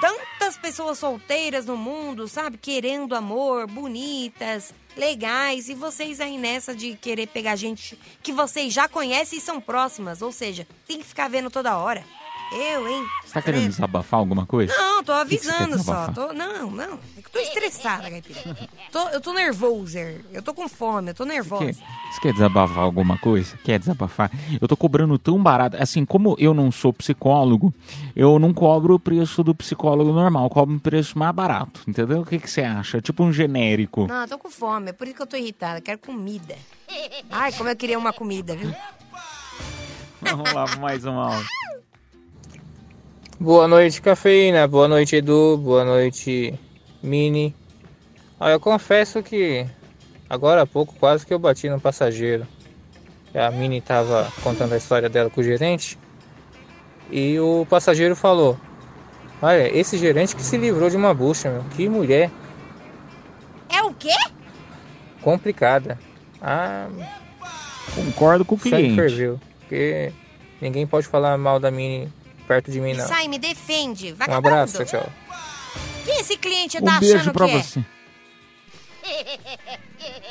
Tantas pessoas solteiras no mundo, sabe? Querendo amor, bonitas, legais. E vocês aí nessa de querer pegar gente que vocês já conhecem e são próximas. Ou seja, tem que ficar vendo toda hora. Eu, hein? Você tá querendo desabafar alguma coisa? Não, tô avisando só. Tô, não, não. Tô estressada, Caipira. Tô, eu tô nervosa. Eu tô com fome, eu tô nervosa. Você quer, você quer desabafar alguma coisa? Quer desabafar? Eu tô cobrando tão barato. Assim, como eu não sou psicólogo, eu não cobro o preço do psicólogo normal. Eu cobro um preço mais barato. Entendeu? O que, que você acha? Tipo um genérico. Não, eu tô com fome. É por isso que eu tô irritada. Eu quero comida. Ai, como eu queria uma comida, viu? Vamos lá, mais um áudio. Boa noite, cafeína. Boa noite, Edu. Boa noite, Mini. Ah, eu confesso que agora há pouco quase que eu bati no passageiro. A Mini estava contando a história dela com o gerente e o passageiro falou: Olha, esse gerente que se livrou de uma bucha, meu. Que mulher. É o quê? Complicada. Ah. Concordo com o cliente. Ferveu, porque ninguém pode falar mal da Mini perto de mim, não. Sai, me defende. Um abraço, tchau, tchau. Quem esse cliente Um tá beijo achando pra que você.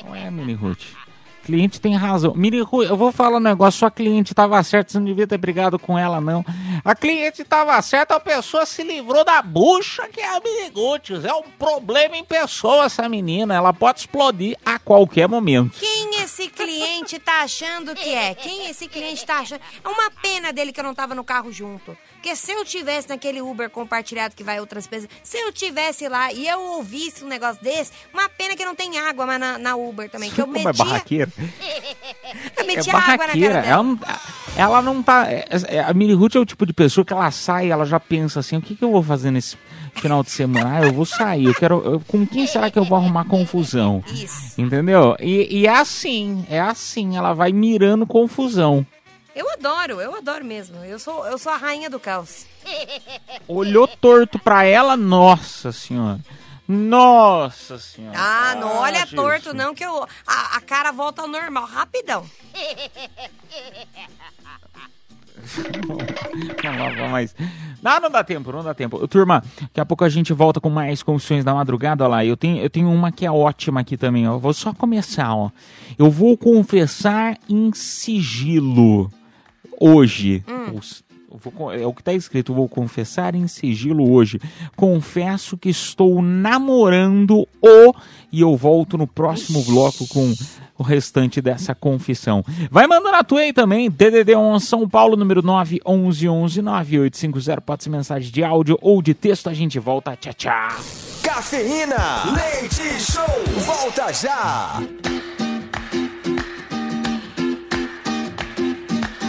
Não é, Mini Ruth. Cliente tem razão. Mini Ruth, eu vou falar um negócio. Sua cliente tava certa, você não devia ter brigado com ela, não. A cliente tava certa, a pessoa se livrou da bucha que é a Mini Ruth. É um problema em pessoa essa menina. Ela pode explodir a qualquer momento. Quem esse cliente tá achando que é? Quem esse cliente tá achando? É uma pena dele que eu não tava no carro junto. Porque se eu tivesse naquele Uber compartilhado que vai outras pessoas, se eu tivesse lá e eu ouvisse um negócio desse, uma pena que não tem água mais na, na Uber também. Que eu Como é metia, barraqueira? eu É metia água na cara dela. Ela não, ela não tá. é- é- a Mini Ruth é o tipo de pessoa que ela sai, ela já pensa assim: o que, que eu vou fazer nesse final de semana? Ah, eu vou sair. Eu quero. eu- com quem será que eu vou arrumar confusão? Isso. Entendeu? E, e é assim, é assim. Ela vai mirando confusão. Eu adoro, eu adoro mesmo. Eu sou, eu sou a rainha do caos. Olhou torto pra ela, nossa senhora. Nossa senhora. Ah, não olha Jesus. torto não, que eu, a, a cara volta ao normal, rapidão. Vamos mais. Não, não dá tempo, não dá tempo. Turma, daqui a pouco a gente volta com mais confissões da madrugada. Olha lá, eu tenho, eu tenho uma que é ótima aqui também, ó. Eu Vou só começar, ó. Eu vou confessar em sigilo hoje. Os- vou con- é o que tá escrito, vou confessar em sigilo hoje. Confesso que estou namorando o. E eu volto no próximo bloco com o restante dessa confissão. Vai mandando a tua aí também, DDD1 São Paulo, número 9 11 11 9850. Pode ser mensagem de áudio ou de texto. A gente volta. Tchau, tchau. Cafeína. Leite Show. Volta já.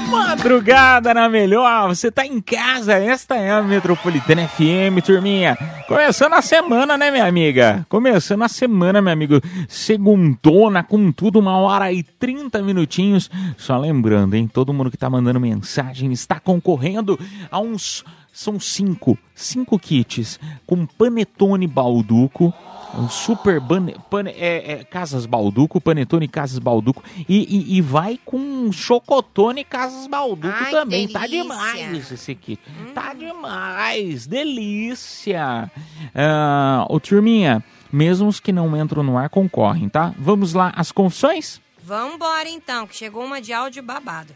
Madrugada na melhor, você tá em casa, esta é a Metropolitana FM, turminha. Começando a semana, né, minha amiga? Começando a semana, meu amigo. Segundona com tudo, uma hora e 30 minutinhos. Só lembrando, hein, todo mundo que tá mandando mensagem está concorrendo a uns. São cinco, cinco kits com panetone balduco, um super bane, pane- é, é, Casas Balduco, Panetone Casas Balduco. E, e, e vai com Chocotone Casas Balduco Ai, também. Tá delícia. demais esse aqui. Tá demais. Delícia. Ah, ô, turminha, mesmo os que não entram no ar concorrem, tá? Vamos lá, as confissões? Vambora então, que chegou uma de áudio babado.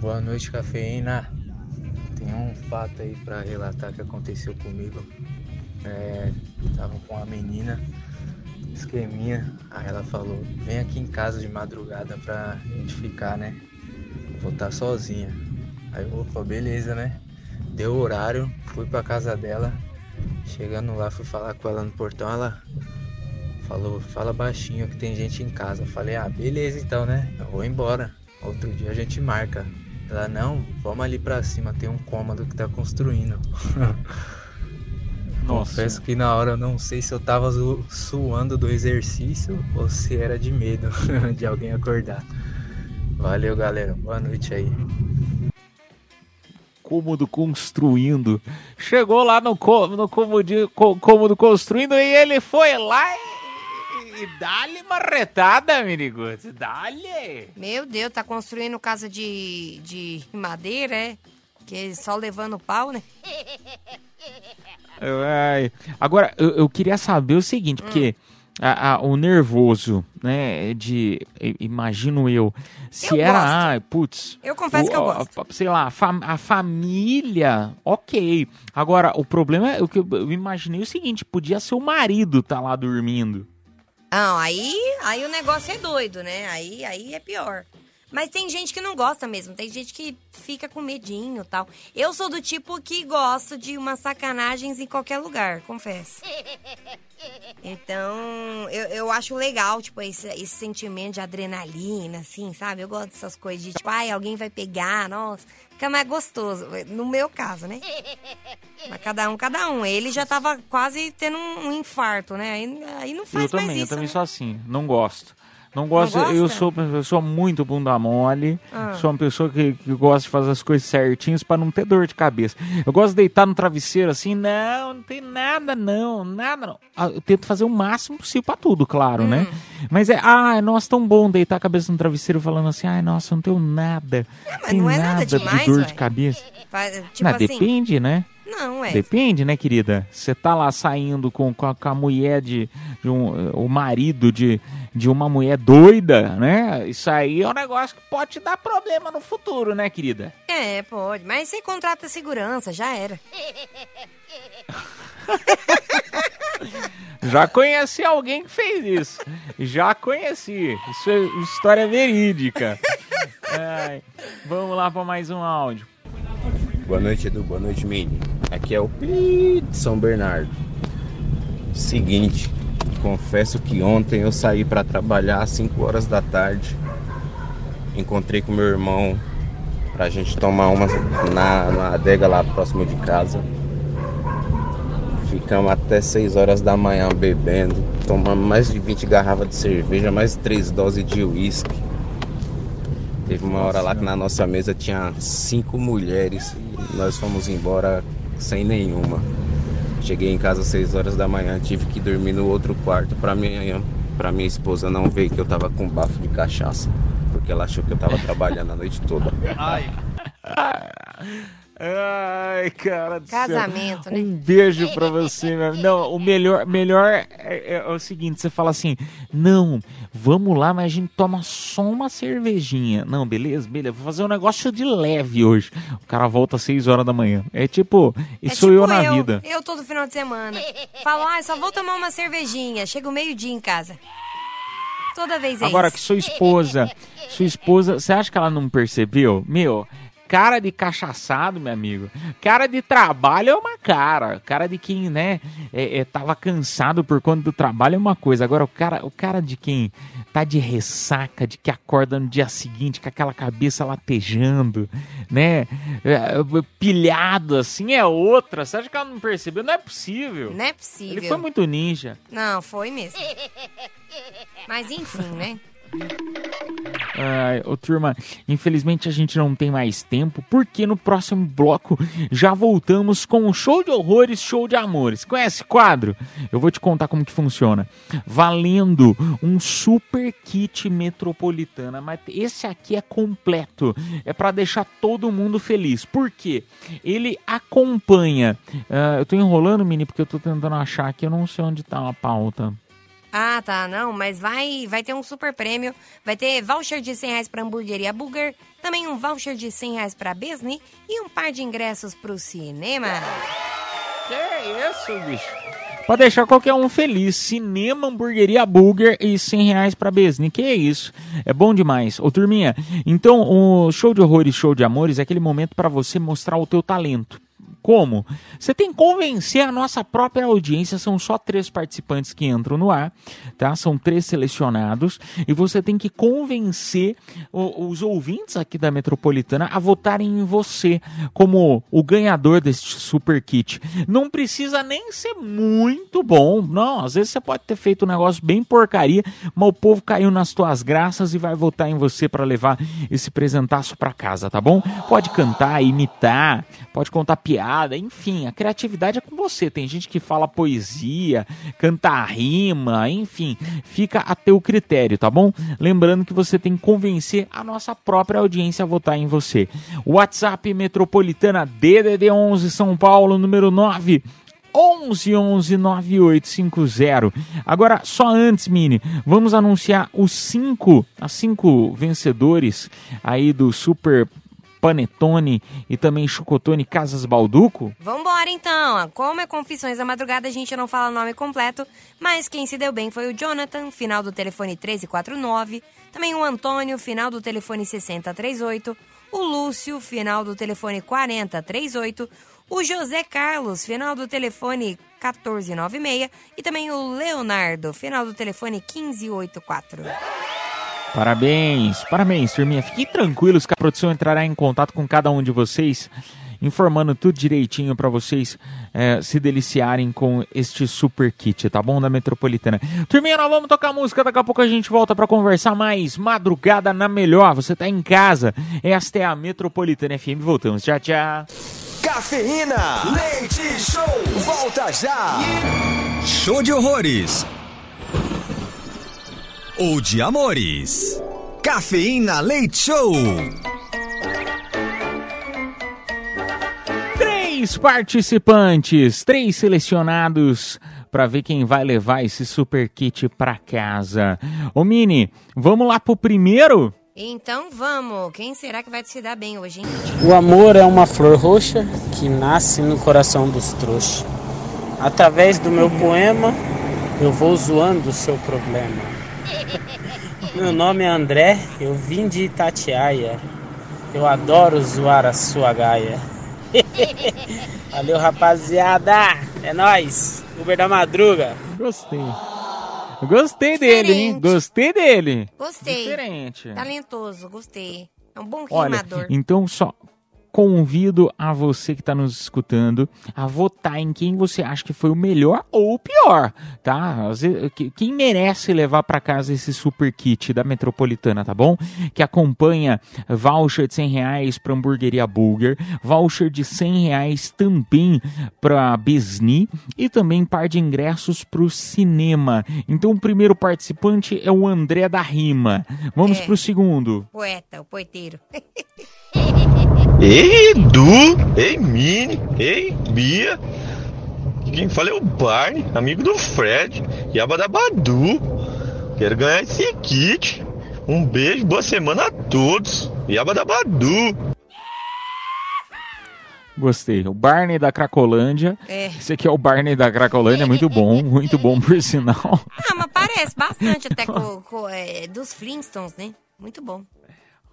Boa noite, cafeína. Tem um fato aí pra relatar que aconteceu comigo. É, tava com uma menina, esqueminha. Aí ela falou: Vem aqui em casa de madrugada pra gente ficar, né? Vou estar sozinha. Aí eu, opa, beleza, né? Deu horário, fui pra casa dela. Chegando lá, fui falar com ela no portão. Ela falou: Fala baixinho que tem gente em casa. Falei: Ah, beleza então, né? Eu vou embora. Outro dia a gente marca. Ela: Não, vamos ali pra cima, tem um cômodo que tá construindo. Nossa. Confesso que na hora eu não sei se eu tava su- suando do exercício ou se era de medo de alguém acordar. Valeu, galera. Boa noite aí. cômodo construindo. Chegou lá no, co- no cômodo, co- cômodo construindo e ele foi lá e, e dá-lhe uma retada, Miniguts. Dá-lhe. Meu Deus, tá construindo casa de, de madeira, é? Que só levando pau, né? Ai. Agora, eu, eu queria saber o seguinte, porque a- a- o nervoso, né, de, imagino eu, se Eu era, gosto. ai, putz... Eu confesso o- que eu gosto. a- sei lá, a, fam- a família, ok. Agora, o problema é o que eu, eu imaginei o seguinte, podia ser o marido tá lá dormindo. Não, aí, aí o negócio é doido, né? Aí, aí é pior. Mas tem gente que não gosta mesmo, tem gente que fica com medinho e tal. Eu sou do tipo que gosto de umas sacanagens em qualquer lugar, confesso. Então, eu, eu acho legal, tipo, esse, esse sentimento de adrenalina, assim, sabe? Eu gosto dessas coisas de, tipo, ai, alguém vai pegar, nossa, fica mais gostoso. No meu caso, né? Mas cada um, cada um. Ele já tava quase tendo um, um infarto, né? Aí, aí não faz eu também, mais eu isso, também né? sou assim, não gosto. Não gosto, Não eu sou uma pessoa muito bunda mole, Ah. sou uma pessoa que, que gosta de fazer as coisas certinhas pra não ter dor de cabeça. Eu gosto de deitar no travesseiro assim, não, não tem nada não, nada não. Ah, Eu tento fazer o máximo possível pra tudo, claro, Hum. né? Mas é, ah, nossa, tão bom deitar a cabeça no travesseiro falando assim, ai, nossa, não tenho nada. mas tem não é nada de demais, dor ué. de cabeça. Tipo não, assim, depende, né? Não, é. Depende, né, querida? Você tá lá saindo com, com, a, com a mulher de, de um, o marido de, de uma mulher doida, né? Isso aí é um negócio que pode te dar problema no futuro, né, querida? É, pode. Mas você contrata segurança, já era. Já conheci alguém que fez isso. Já conheci. Isso é história verídica. Ai, vamos lá para mais um áudio. Boa noite, Edu. Boa noite, Mini. Aqui é o Pi de São Bernardo. Seguinte, confesso que ontem eu saí para trabalhar às 5 horas da tarde. Encontrei com meu irmão pra gente tomar uma na, na adega lá próximo de casa. Ficamos até 6 horas da manhã bebendo. Tomamos mais de 20 garrafas de cerveja, mais 3 doses de uísque. Teve uma hora lá que na nossa mesa tinha cinco mulheres e nós fomos embora sem nenhuma. Cheguei em casa às 6 horas da manhã, tive que dormir no outro quarto pra minha, pra minha esposa não ver que eu tava com bafo de cachaça. Porque ela achou que eu tava trabalhando a noite toda. Ai. Ai, cara do céu. Casamento, né? Um beijo pra você, meu. Não, o melhor, melhor é, é- é o seguinte, você fala assim, não, vamos lá, mas a gente toma só uma cervejinha. Não, beleza, beleza, vou fazer um negócio de leve hoje. O cara volta às 6 horas da manhã. É tipo, É isso tipo eu na vida. Eu todo final de semana. Falo, ah, só vou tomar uma cervejinha. Chega o meio-dia em casa. Toda vez é Agora isso. que sua esposa, sua esposa, você acha que ela não percebeu? Meu, cara de cachaçado, meu amigo. Cara de trabalho é uma cara. Cara de quem, né, é, é, tava cansado por conta do trabalho é uma coisa. Agora, o cara, o cara de quem tá de ressaca, de que acorda no dia seguinte com aquela cabeça latejando, né, é, pilhado assim, é outra. Você acha que ela não percebeu? Não é possível. Não é possível. Ele foi muito ninja. Não, foi mesmo. Mas enfim, né? Ai, ô turma, infelizmente a gente não tem mais tempo, porque no próximo bloco já voltamos com o show de horrores, show de amores. Conhece quadro? Eu vou te contar como que funciona. Valendo um super kit metropolitana, mas esse aqui é completo. É para deixar todo mundo feliz. Por quê? Ele acompanha. ah, eu tô enrolando, mini, porque eu tô tentando achar aqui, eu não sei onde tá a pauta. Ah, tá, não, mas vai, vai ter um super prêmio, vai ter voucher de 100 reais pra hamburgueria Burger, também um voucher de 100 reais pra Besni e um par de ingressos pro cinema. Que isso, bicho? Pode deixar qualquer um feliz. Cinema, hamburgueria, burger e 100 reais pra Besni. Que é isso? É bom demais. Ô, turminha, então o show de horrores, show de amores é aquele momento para você mostrar o teu talento. Como? Você tem que convencer a nossa própria audiência. São só três participantes que entram no ar, tá? São três selecionados e você tem que convencer o, os ouvintes aqui da Metropolitana a votarem em você como o ganhador deste super kit. Não precisa nem ser muito bom, não. Às vezes você pode ter feito um negócio bem porcaria, mas o povo caiu nas tuas graças e vai votar em você para levar esse presentaço para casa, tá bom? Pode cantar, imitar, pode contar piada enfim, a criatividade é com você. Tem gente que fala poesia, canta rima, enfim, fica a teu critério, tá bom? Lembrando que você tem que convencer a nossa própria audiência a votar em você. WhatsApp Metropolitana DDD 11 São Paulo, número 9 11 11 9850. Agora, só antes, Mini, vamos anunciar os cinco, as cinco vencedores aí do Super Panetone e também Chocotone Casas Balduco? Vambora então! Como é Confissões da Madrugada, a gente não fala o nome completo, mas quem se deu bem foi o Jonathan, final do telefone 1349, também o Antônio, final do telefone 6038, o Lúcio, final do telefone 4038, o José Carlos, final do telefone 1496 e também o Leonardo, final do telefone 1584. Parabéns, parabéns, turminha. Fiquem tranquilos que a produção entrará em contato com cada um de vocês, informando tudo direitinho para vocês é, se deliciarem com este super kit, tá bom? Da Metropolitana. Turminha, nós vamos tocar música, daqui a pouco a gente volta para conversar mais. Madrugada na melhor, você tá em casa. Esta é a Metropolitana FM. Voltamos, tchau, tchau. Cafeína, leite show, volta já. Show de horrores ou de amores. Cafeína Leite Show. Três participantes, três selecionados para ver quem vai levar esse super kit para casa. Ô Mini, vamos lá pro primeiro? Então vamos, quem será que vai se dar bem hoje, hein? O amor é uma flor roxa que nasce no coração dos trouxas. Através do meu poema, eu vou zoando o seu problema. Meu nome é André, eu vim de Itatiaia. Eu adoro zoar a sua gaia. Valeu, rapaziada. É nóis. Uber da madruga. Gostei. Gostei Diferente. dele, hein? Gostei dele. Gostei. Diferente. Talentoso, gostei. É um bom Olha, rimador. Então, só, convido a você que está nos escutando a votar em quem você acha que foi o melhor ou o pior, tá? Quem merece levar para casa esse super kit da Metropolitana, tá bom? Que acompanha voucher de 100 reais para hamburgueria Burger, voucher de 100 reais também para Besni e também par de ingressos para o cinema. Então o primeiro participante é o André da Rima. Vamos é. para o segundo. Poeta, o poeteiro. Ei, Edu! Ei, Mini! Ei, Bia! Quem fala é o Barney, amigo do Fred, Yabadabadu. Quero ganhar esse kit. Um beijo, boa semana a todos. Yabadabadu. Gostei. O Barney da Cracolândia. É. Esse aqui é o Barney da Cracolândia, muito bom, muito bom por sinal. Ah, mas parece bastante até com, com é, dos Flintstones, né? Muito bom.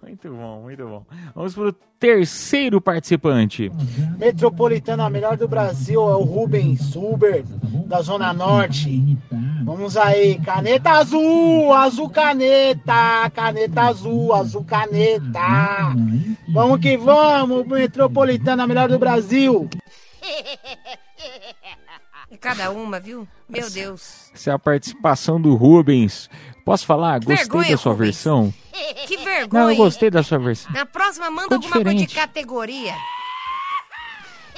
Muito bom, muito bom. Vamos para o terceiro participante. Metropolitana, a melhor do Brasil, é o Rubens Uber, da Zona Norte. Vamos aí, caneta azul, azul caneta, caneta azul, azul caneta. Vamos que vamos, Metropolitana, a melhor do Brasil. Cada uma, viu? Meu Deus. Essa é a participação do Rubens. Posso falar? Que gostei vergonha, da sua Rubens. versão. Que vergonha. Não, eu gostei da sua versão. Na próxima, manda Ficou alguma diferente. coisa de categoria.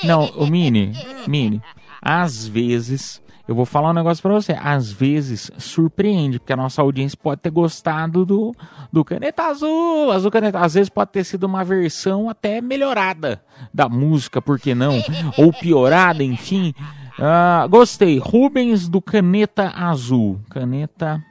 Não, o Mini, Mini, às vezes, eu vou falar um negócio pra você, às vezes surpreende, porque a nossa audiência pode ter gostado do, do Caneta Azul, Azul Caneta, às vezes pode ter sido uma versão até melhorada da música, por que não? Ou piorada, enfim Uh, gostei. Rubens do Caneta Azul. Caneta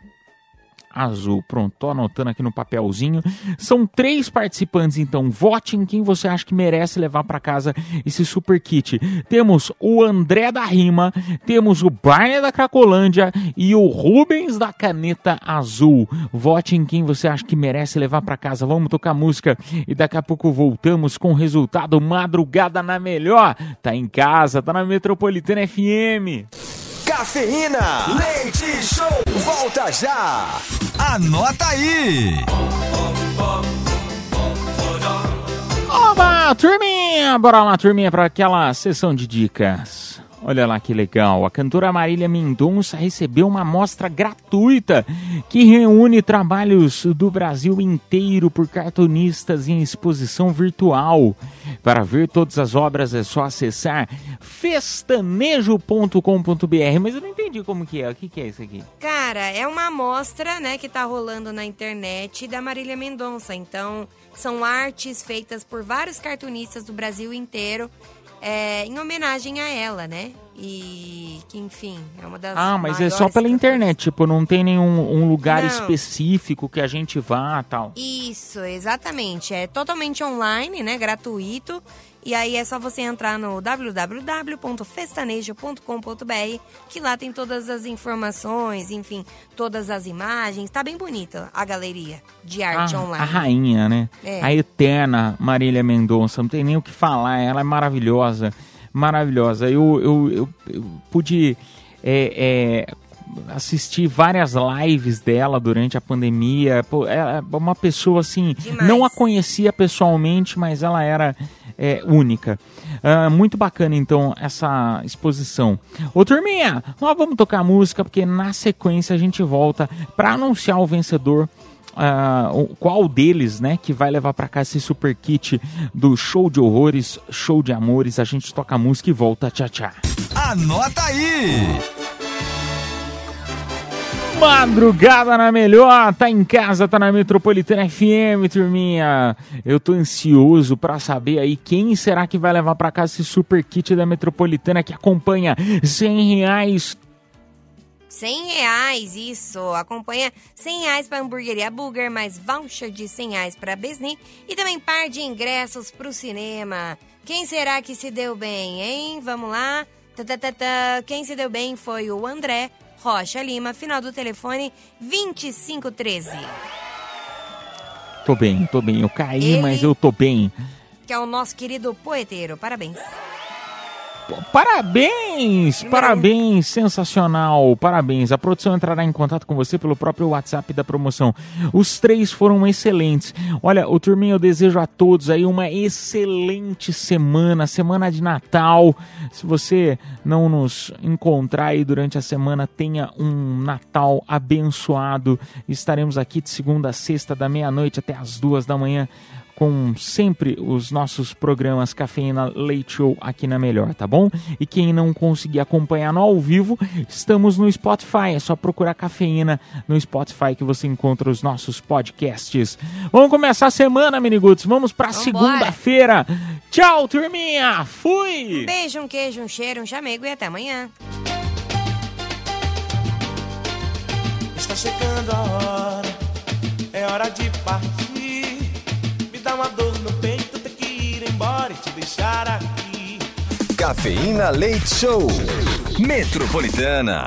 azul. Pronto, tô anotando aqui no papelzinho. São três participantes, então. Vote em quem você acha que merece levar para casa esse super kit. Temos o André da Rima, temos o Barney da Cracolândia e o Rubens da Caneta Azul. Vote em quem você acha que merece levar para casa. Vamos tocar música e daqui a pouco voltamos com o resultado Madrugada na Melhor. Tá em casa, tá na Metropolitana FM. Cafeína. Leite Show. Volta já. Anota aí. Oba, turminha! Bora lá, turminha, para aquela sessão de dicas. Olha lá que legal. A cantora Marília Mendonça recebeu uma amostra gratuita que reúne trabalhos do Brasil inteiro por cartunistas em exposição virtual. Para ver todas as obras é só acessar festanejo.com.br. Mas eu não entendi como que é. O que, que é isso aqui? Cara, é uma amostra, né, que tá rolando na internet da Marília Mendonça. Então, são artes feitas por vários cartunistas do Brasil inteiro é, em homenagem a ela, né? E que, enfim, é uma das. Ah, mas é só pela internet, tipo, não tem nenhum um lugar Não. específico que a gente vá tal. Isso, exatamente. É totalmente online, né? Gratuito. E aí é só você entrar no www.festanejo.com.br, que lá tem todas as informações, enfim, todas as imagens. Tá bem bonita a galeria de arte Ah, online. a rainha, né? É. A eterna Marília Mendonça, não tem nem o que falar, ela é maravilhosa, maravilhosa. Eu, eu, eu, eu pude é, é, assistir várias lives dela durante a pandemia. Pô, é uma pessoa assim, não a conhecia pessoalmente, mas ela era é, única. Ah, muito bacana, então, essa exposição. Ô, turminha, nós vamos tocar música, porque na sequência a gente volta para anunciar o vencedor o- qual deles, né, que vai levar pra cá esse super kit do show de horrores, show de amores. A gente toca música e volta. Tchau, tchau. Anota aí. Madrugada na melhor, tá em casa, tá na Metropolitana FM, turminha. Eu tô ansioso pra saber aí quem será que vai levar pra casa esse super kit da Metropolitana que acompanha 100 reais 100 reais, isso. Acompanha 100 reais para hamburgueria Burger, mais voucher de 100 reais para Besni e também par de ingressos para o cinema. Quem será que se deu bem, hein? Vamos lá. Quem se deu bem foi o André Rocha Lima, final do telefone 2513, Tô bem, tô bem. Eu caí, Ele- mas eu tô bem. que é o nosso querido poeteiro. Parabéns. Parabéns, parabéns, sensacional, parabéns. A produção entrará em contato com você pelo próprio WhatsApp da promoção. Os três foram excelentes. Olha, o turminho, eu desejo a todos aí uma excelente semana, semana de Natal. Se você não nos encontrar aí durante a semana, tenha um Natal abençoado. Estaremos aqui de segunda a sexta, da meia-noite até as duas da manhã com sempre os nossos programas Cafeína Leite Show aqui na Melhor, tá bom? E quem não conseguir acompanhar no ao vivo, estamos no Spotify. É só procurar Cafeína no Spotify que você encontra os nossos podcasts. Vamos começar a semana, Miniguts. Vamos pra segunda-feira. Tchau, turminha. Fui! Um beijo, um queijo, um cheiro, um chamego e até amanhã. Está chegando a hora, é hora de partir. Uma dor no peito, ter que ir embora e te deixar aqui. Cafeína Leite Show. Metropolitana.